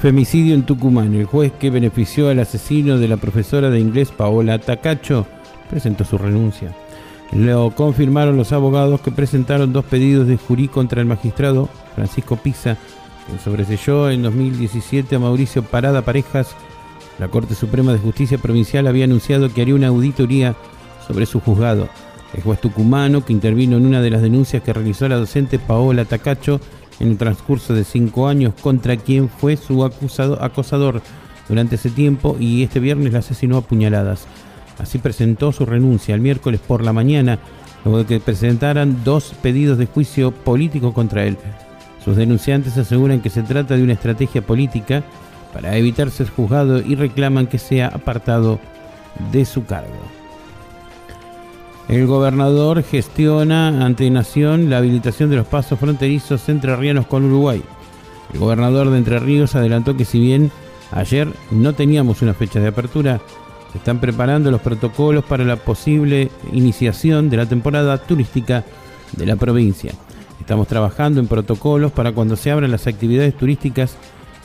Femicidio en Tucumán. El juez que benefició al asesino de la profesora de inglés Paola Tacacho presentó su renuncia. Lo confirmaron los abogados que presentaron dos pedidos de jurí contra el magistrado Francisco Pisa, que sobreselló en 2017 a Mauricio Parada Parejas. La Corte Suprema de Justicia Provincial había anunciado que haría una auditoría sobre su juzgado. El juez tucumano, que intervino en una de las denuncias que realizó la docente Paola Tacacho, en el transcurso de cinco años contra quien fue su acusado, acosador durante ese tiempo y este viernes la asesinó a puñaladas. Así presentó su renuncia el miércoles por la mañana, luego de que presentaran dos pedidos de juicio político contra él. Sus denunciantes aseguran que se trata de una estrategia política para evitar ser juzgado y reclaman que sea apartado de su cargo. El gobernador gestiona ante Nación la habilitación de los pasos fronterizos entrerrianos con Uruguay. El gobernador de Entre Ríos adelantó que si bien ayer no teníamos una fecha de apertura, se están preparando los protocolos para la posible iniciación de la temporada turística de la provincia. Estamos trabajando en protocolos para cuando se abran las actividades turísticas,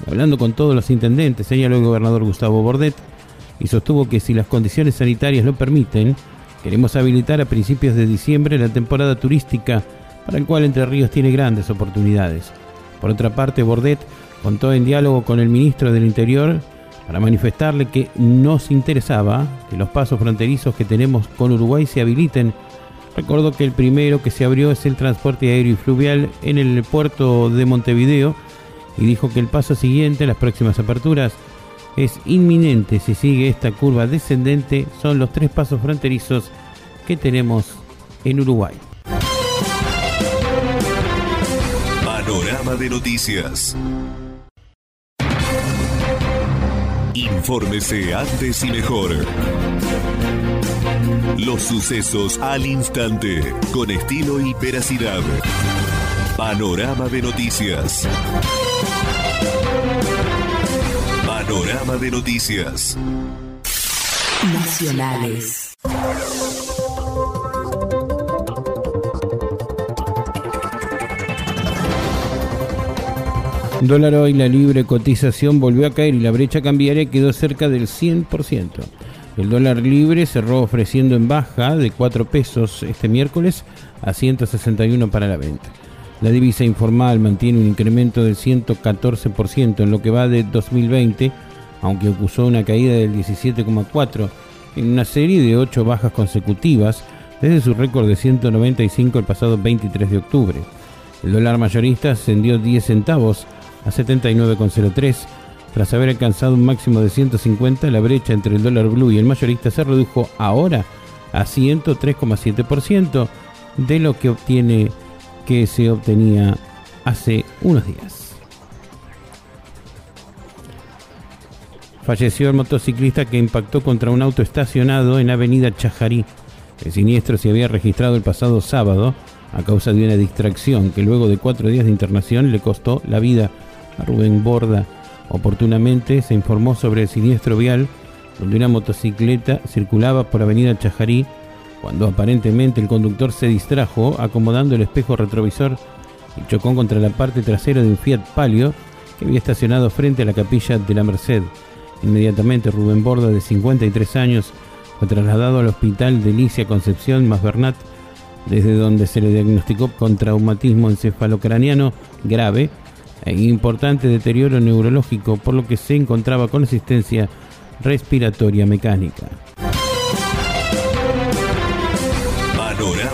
hablando con todos los intendentes, señaló el gobernador Gustavo Bordet, y sostuvo que si las condiciones sanitarias lo permiten, Queremos habilitar a principios de diciembre la temporada turística, para el cual Entre Ríos tiene grandes oportunidades. Por otra parte, Bordet contó en diálogo con el ministro del Interior para manifestarle que nos interesaba que los pasos fronterizos que tenemos con Uruguay se habiliten. Recordó que el primero que se abrió es el transporte aéreo y fluvial en el puerto de Montevideo y dijo que el paso siguiente, las próximas aperturas, es inminente si sigue esta curva descendente, son los tres pasos fronterizos que tenemos en Uruguay. Panorama de noticias. Infórmese antes y mejor. Los sucesos al instante, con estilo y veracidad. Panorama de noticias. Panorama de noticias. Nacionales. Dólar hoy, la libre cotización volvió a caer y la brecha cambiaria quedó cerca del 100%. El dólar libre cerró ofreciendo en baja de 4 pesos este miércoles a 161 para la venta. La divisa informal mantiene un incremento del 114% en lo que va de 2020, aunque acusó una caída del 17,4% en una serie de 8 bajas consecutivas desde su récord de 195 el pasado 23 de octubre. El dólar mayorista ascendió 10 centavos a 79,03. Tras haber alcanzado un máximo de 150, la brecha entre el dólar blue y el mayorista se redujo ahora a 103,7% de lo que obtiene que se obtenía hace unos días. Falleció el motociclista que impactó contra un auto estacionado en Avenida Chajarí. El siniestro se había registrado el pasado sábado a causa de una distracción que luego de cuatro días de internación le costó la vida a Rubén Borda. Oportunamente se informó sobre el siniestro vial donde una motocicleta circulaba por Avenida Chajarí cuando aparentemente el conductor se distrajo acomodando el espejo retrovisor y chocó contra la parte trasera de un Fiat Palio que había estacionado frente a la capilla de la Merced. Inmediatamente Rubén Borda, de 53 años, fue trasladado al hospital de Licia Concepción más Bernat, desde donde se le diagnosticó con traumatismo encefalocraniano grave e importante deterioro neurológico, por lo que se encontraba con asistencia respiratoria mecánica.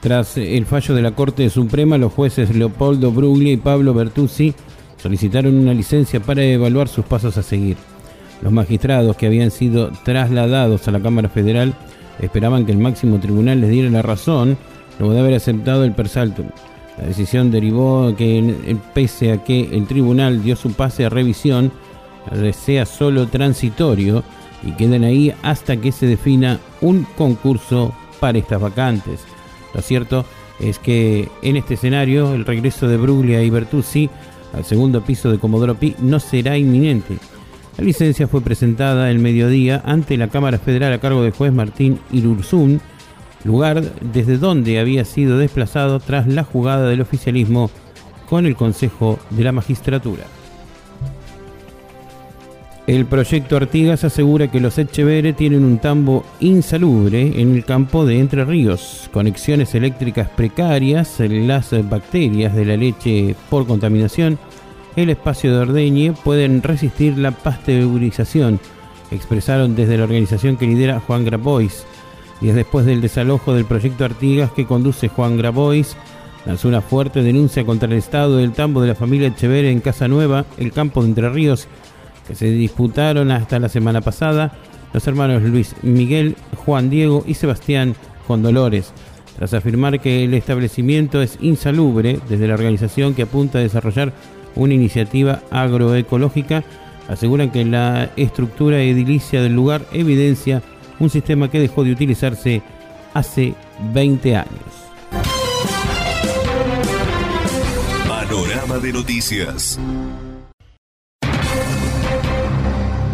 Tras el fallo de la Corte Suprema, los jueces Leopoldo Bruglia y Pablo Bertuzzi solicitaron una licencia para evaluar sus pasos a seguir. Los magistrados que habían sido trasladados a la Cámara Federal esperaban que el máximo tribunal les diera la razón luego de haber aceptado el persaltum. La decisión derivó que, pese a que el tribunal dio su pase a revisión, sea solo transitorio y queden ahí hasta que se defina un concurso para estas vacantes. Lo cierto es que en este escenario el regreso de Bruglia y Bertuzzi al segundo piso de Comodoro Pi no será inminente. La licencia fue presentada el mediodía ante la Cámara Federal a cargo del juez Martín Irurzún, lugar desde donde había sido desplazado tras la jugada del oficialismo con el Consejo de la Magistratura. El proyecto Artigas asegura que los Echeverre tienen un tambo insalubre en el campo de Entre Ríos, conexiones eléctricas precarias, las bacterias de la leche por contaminación, el espacio de ordeñe pueden resistir la pasteurización, expresaron desde la organización que lidera Juan Grabois. es después del desalojo del proyecto Artigas que conduce Juan Grabois, lanzó una fuerte denuncia contra el estado del tambo de la familia Echeverre en Casa Nueva, el campo de Entre Ríos, que se disputaron hasta la semana pasada los hermanos Luis Miguel, Juan Diego y Sebastián con Dolores, tras afirmar que el establecimiento es insalubre desde la organización que apunta a desarrollar una iniciativa agroecológica, aseguran que la estructura edilicia del lugar evidencia un sistema que dejó de utilizarse hace 20 años. Panorama de noticias.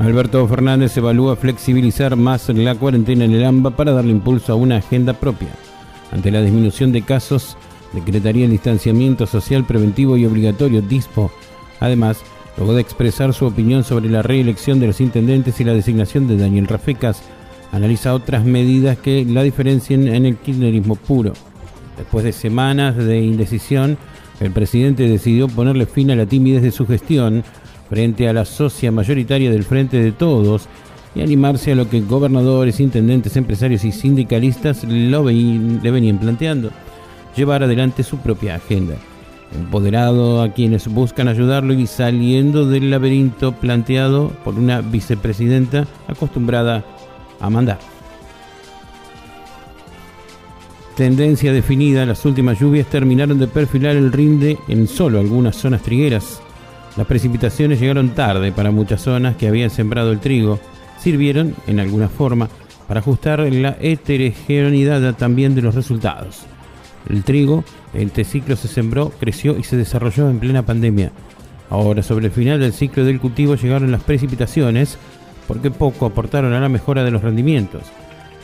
Alberto Fernández evalúa flexibilizar más la cuarentena en el AMBA para darle impulso a una agenda propia. Ante la disminución de casos, decretaría el distanciamiento social preventivo y obligatorio DISPO. Además, luego de expresar su opinión sobre la reelección de los intendentes y la designación de Daniel Rafecas, analiza otras medidas que la diferencien en el kirchnerismo puro. Después de semanas de indecisión, el presidente decidió ponerle fin a la timidez de su gestión frente a la socia mayoritaria del Frente de Todos y animarse a lo que gobernadores, intendentes, empresarios y sindicalistas lo le venían planteando, llevar adelante su propia agenda. Empoderado a quienes buscan ayudarlo y saliendo del laberinto planteado por una vicepresidenta acostumbrada a mandar. Tendencia definida, las últimas lluvias terminaron de perfilar el rinde en solo algunas zonas trigueras las precipitaciones llegaron tarde para muchas zonas que habían sembrado el trigo. Sirvieron, en alguna forma, para ajustar la heterogeneidad también de los resultados. El trigo, este ciclo se sembró, creció y se desarrolló en plena pandemia. Ahora, sobre el final del ciclo del cultivo llegaron las precipitaciones, porque poco aportaron a la mejora de los rendimientos.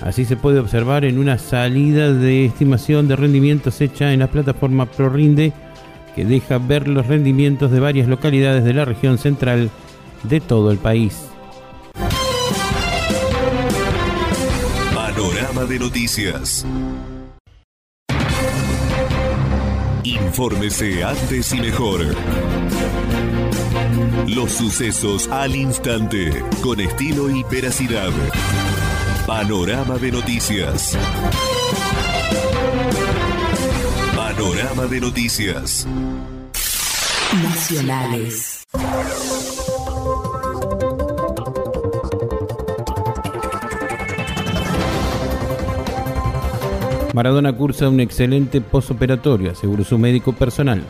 Así se puede observar en una salida de estimación de rendimientos hecha en la plataforma ProRinde que deja ver los rendimientos de varias localidades de la región central de todo el país. Panorama de noticias. Infórmese antes y mejor. Los sucesos al instante, con estilo y veracidad. Panorama de noticias. Panorama de noticias. Nacionales. Maradona cursa un excelente posoperatorio, aseguró su médico personal.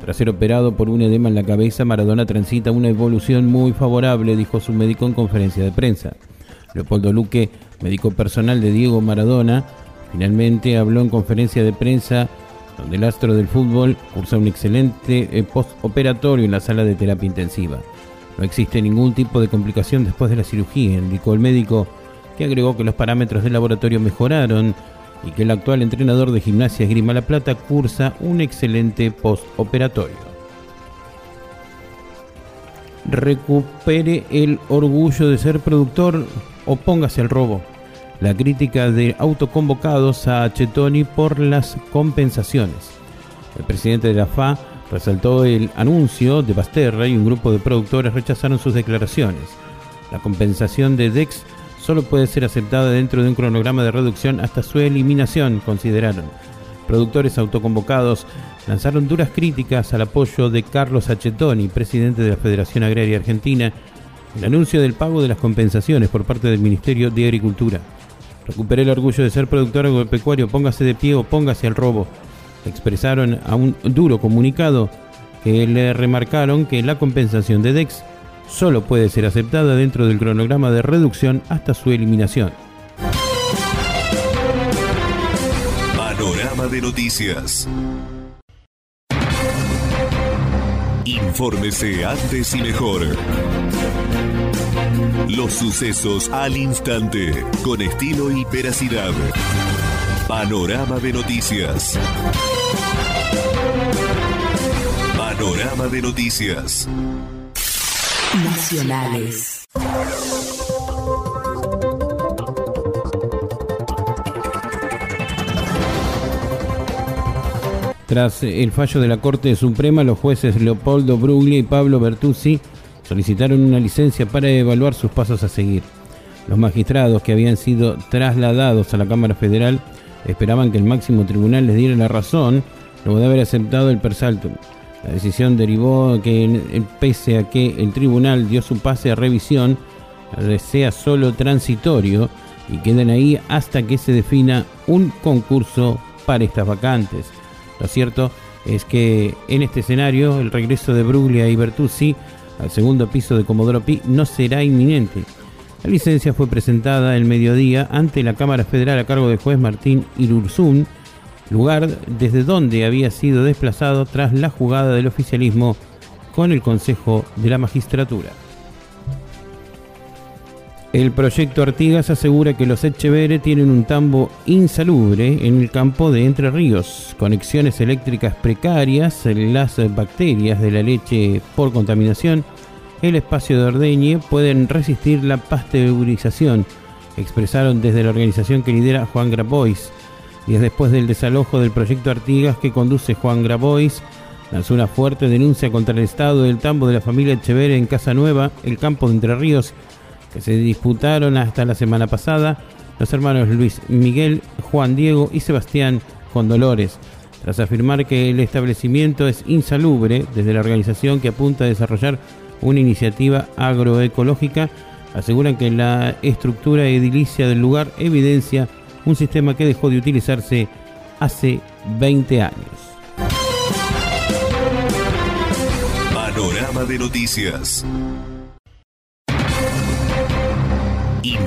Tras ser operado por un edema en la cabeza, Maradona transita una evolución muy favorable, dijo su médico en conferencia de prensa. Leopoldo Luque, médico personal de Diego Maradona, finalmente habló en conferencia de prensa donde el astro del fútbol cursa un excelente eh, postoperatorio en la sala de terapia intensiva. No existe ningún tipo de complicación después de la cirugía, indicó el médico, que agregó que los parámetros del laboratorio mejoraron y que el actual entrenador de gimnasia Esgrima La Plata cursa un excelente postoperatorio. Recupere el orgullo de ser productor o póngase al robo. La crítica de autoconvocados a Chetoni por las compensaciones. El presidente de la FA resaltó el anuncio de Basterra y un grupo de productores rechazaron sus declaraciones. La compensación de DEX solo puede ser aceptada dentro de un cronograma de reducción hasta su eliminación, consideraron. Productores autoconvocados lanzaron duras críticas al apoyo de Carlos Achetoni, presidente de la Federación Agraria Argentina, el anuncio del pago de las compensaciones por parte del Ministerio de Agricultura. Recuperé el orgullo de ser productor agropecuario, póngase de pie o póngase al robo. Expresaron a un duro comunicado que le remarcaron que la compensación de DEX solo puede ser aceptada dentro del cronograma de reducción hasta su eliminación. Panorama de noticias. Infórmese antes y mejor. Los sucesos al instante, con estilo y veracidad. Panorama de noticias. Panorama de noticias. Nacionales. Tras el fallo de la Corte Suprema, los jueces Leopoldo Bruglia y Pablo Bertuzzi solicitaron una licencia para evaluar sus pasos a seguir. Los magistrados que habían sido trasladados a la Cámara Federal esperaban que el máximo tribunal les diera la razón luego de haber aceptado el persaltum. La decisión derivó que, pese a que el tribunal dio su pase a revisión, sea solo transitorio y queden ahí hasta que se defina un concurso para estas vacantes. Lo cierto es que en este escenario el regreso de Bruglia y Bertuzzi al segundo piso de Comodoro Pi no será inminente. La licencia fue presentada el mediodía ante la Cámara Federal a cargo del juez Martín Irurzún, lugar desde donde había sido desplazado tras la jugada del oficialismo con el Consejo de la Magistratura. El proyecto Artigas asegura que los Echeverre tienen un tambo insalubre en el campo de Entre Ríos, conexiones eléctricas precarias, las bacterias de la leche por contaminación, el espacio de ordeñe pueden resistir la pasteurización, expresaron desde la organización que lidera Juan Grabois. Y es después del desalojo del proyecto Artigas que conduce Juan Grabois, lanzó una fuerte denuncia contra el estado del tambo de la familia Echeverre en Casa Nueva, el campo de Entre Ríos, que se disputaron hasta la semana pasada los hermanos Luis Miguel, Juan Diego y Sebastián con Dolores, tras afirmar que el establecimiento es insalubre desde la organización que apunta a desarrollar una iniciativa agroecológica, aseguran que la estructura edilicia del lugar evidencia un sistema que dejó de utilizarse hace 20 años. Panorama de noticias.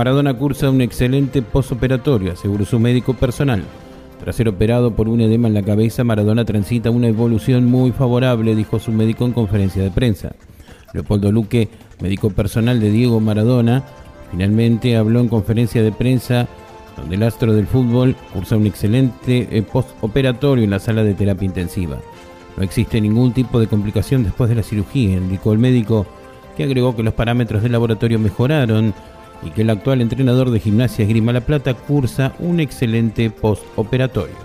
Maradona cursa un excelente posoperatorio, aseguró su médico personal. Tras ser operado por un edema en la cabeza, Maradona transita una evolución muy favorable, dijo su médico en conferencia de prensa. Leopoldo Luque, médico personal de Diego Maradona, finalmente habló en conferencia de prensa donde el astro del fútbol cursa un excelente eh, postoperatorio en la sala de terapia intensiva. No existe ningún tipo de complicación después de la cirugía, indicó el médico, que agregó que los parámetros del laboratorio mejoraron y que el actual entrenador de gimnasia Esgrima La Plata cursa un excelente postoperatorio.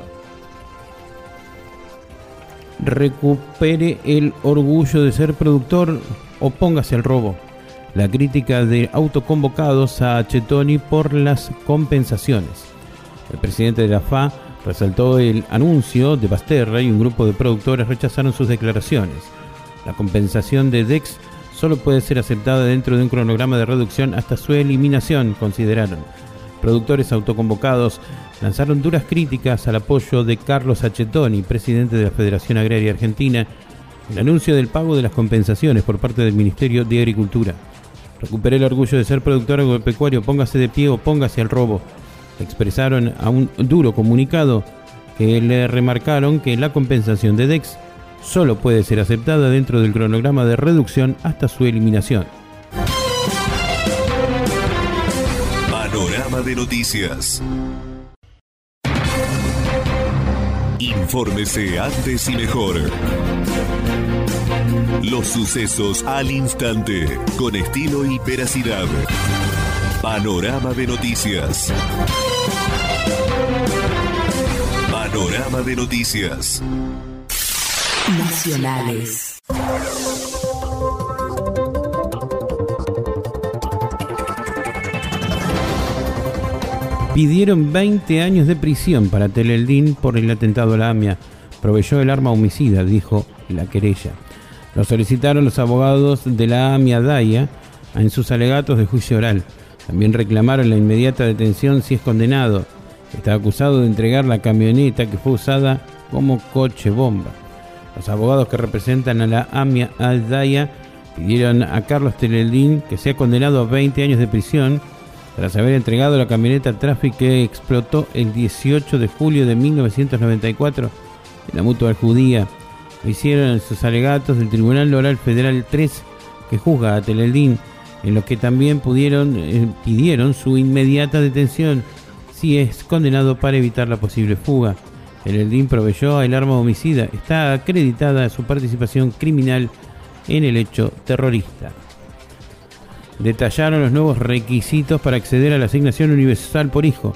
Recupere el orgullo de ser productor o póngase al robo. La crítica de autoconvocados a Chetoni por las compensaciones. El presidente de la FA resaltó el anuncio de Basterra y un grupo de productores rechazaron sus declaraciones. La compensación de DEX solo puede ser aceptada dentro de un cronograma de reducción hasta su eliminación, consideraron. productores autoconvocados lanzaron duras críticas al apoyo de Carlos Achetoni, presidente de la Federación Agraria Argentina, el anuncio del pago de las compensaciones por parte del Ministerio de Agricultura. Recuperé el orgullo de ser productor agropecuario, póngase de pie o póngase al robo. Expresaron a un duro comunicado que le remarcaron que la compensación de DEX solo puede ser aceptada dentro del cronograma de reducción hasta su eliminación. Panorama de noticias. Infórmese antes y mejor. Los sucesos al instante, con estilo y veracidad. Panorama de noticias. Panorama de noticias. Nacionales. Pidieron 20 años de prisión para Teleldín por el atentado a la AMIA. Proveyó el arma homicida, dijo la querella. Lo solicitaron los abogados de la AMIA DAIA en sus alegatos de juicio oral. También reclamaron la inmediata detención si es condenado. Está acusado de entregar la camioneta que fue usada como coche bomba. Los abogados que representan a la AMIA DAIA pidieron a Carlos Teleldín que sea condenado a 20 años de prisión tras haber entregado la camioneta Traffic que explotó el 18 de julio de 1994 en la mutua judía. Lo hicieron sus alegatos del Tribunal Oral Federal 3 que juzga a Teleldín, en los que también eh, pidieron su inmediata detención si es condenado para evitar la posible fuga. Teleldín proveyó el arma homicida, está acreditada su participación criminal en el hecho terrorista detallaron los nuevos requisitos para acceder a la asignación universal por hijo.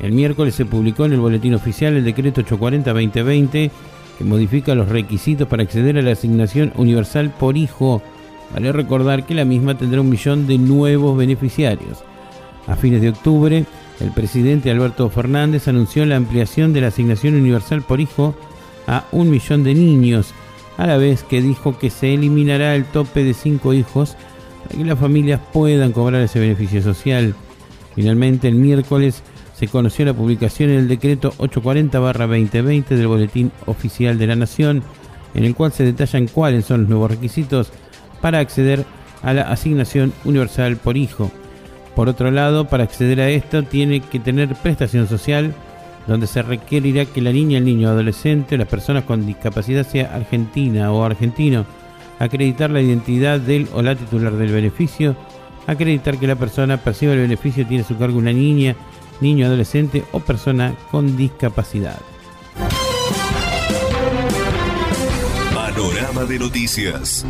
El miércoles se publicó en el Boletín Oficial el decreto 840-2020 que modifica los requisitos para acceder a la asignación universal por hijo. Vale recordar que la misma tendrá un millón de nuevos beneficiarios. A fines de octubre, el presidente Alberto Fernández anunció la ampliación de la asignación universal por hijo a un millón de niños, a la vez que dijo que se eliminará el tope de cinco hijos para que las familias puedan cobrar ese beneficio social. Finalmente, el miércoles se conoció la publicación del decreto 840-2020 del Boletín Oficial de la Nación, en el cual se detallan cuáles son los nuevos requisitos para acceder a la asignación universal por hijo. Por otro lado, para acceder a esto tiene que tener prestación social, donde se requerirá que la niña, el niño, adolescente o las personas con discapacidad sea argentina o argentino acreditar la identidad del o la titular del beneficio, acreditar que la persona perciba el beneficio tiene a su cargo una niña, niño, adolescente o persona con discapacidad. Panorama de noticias.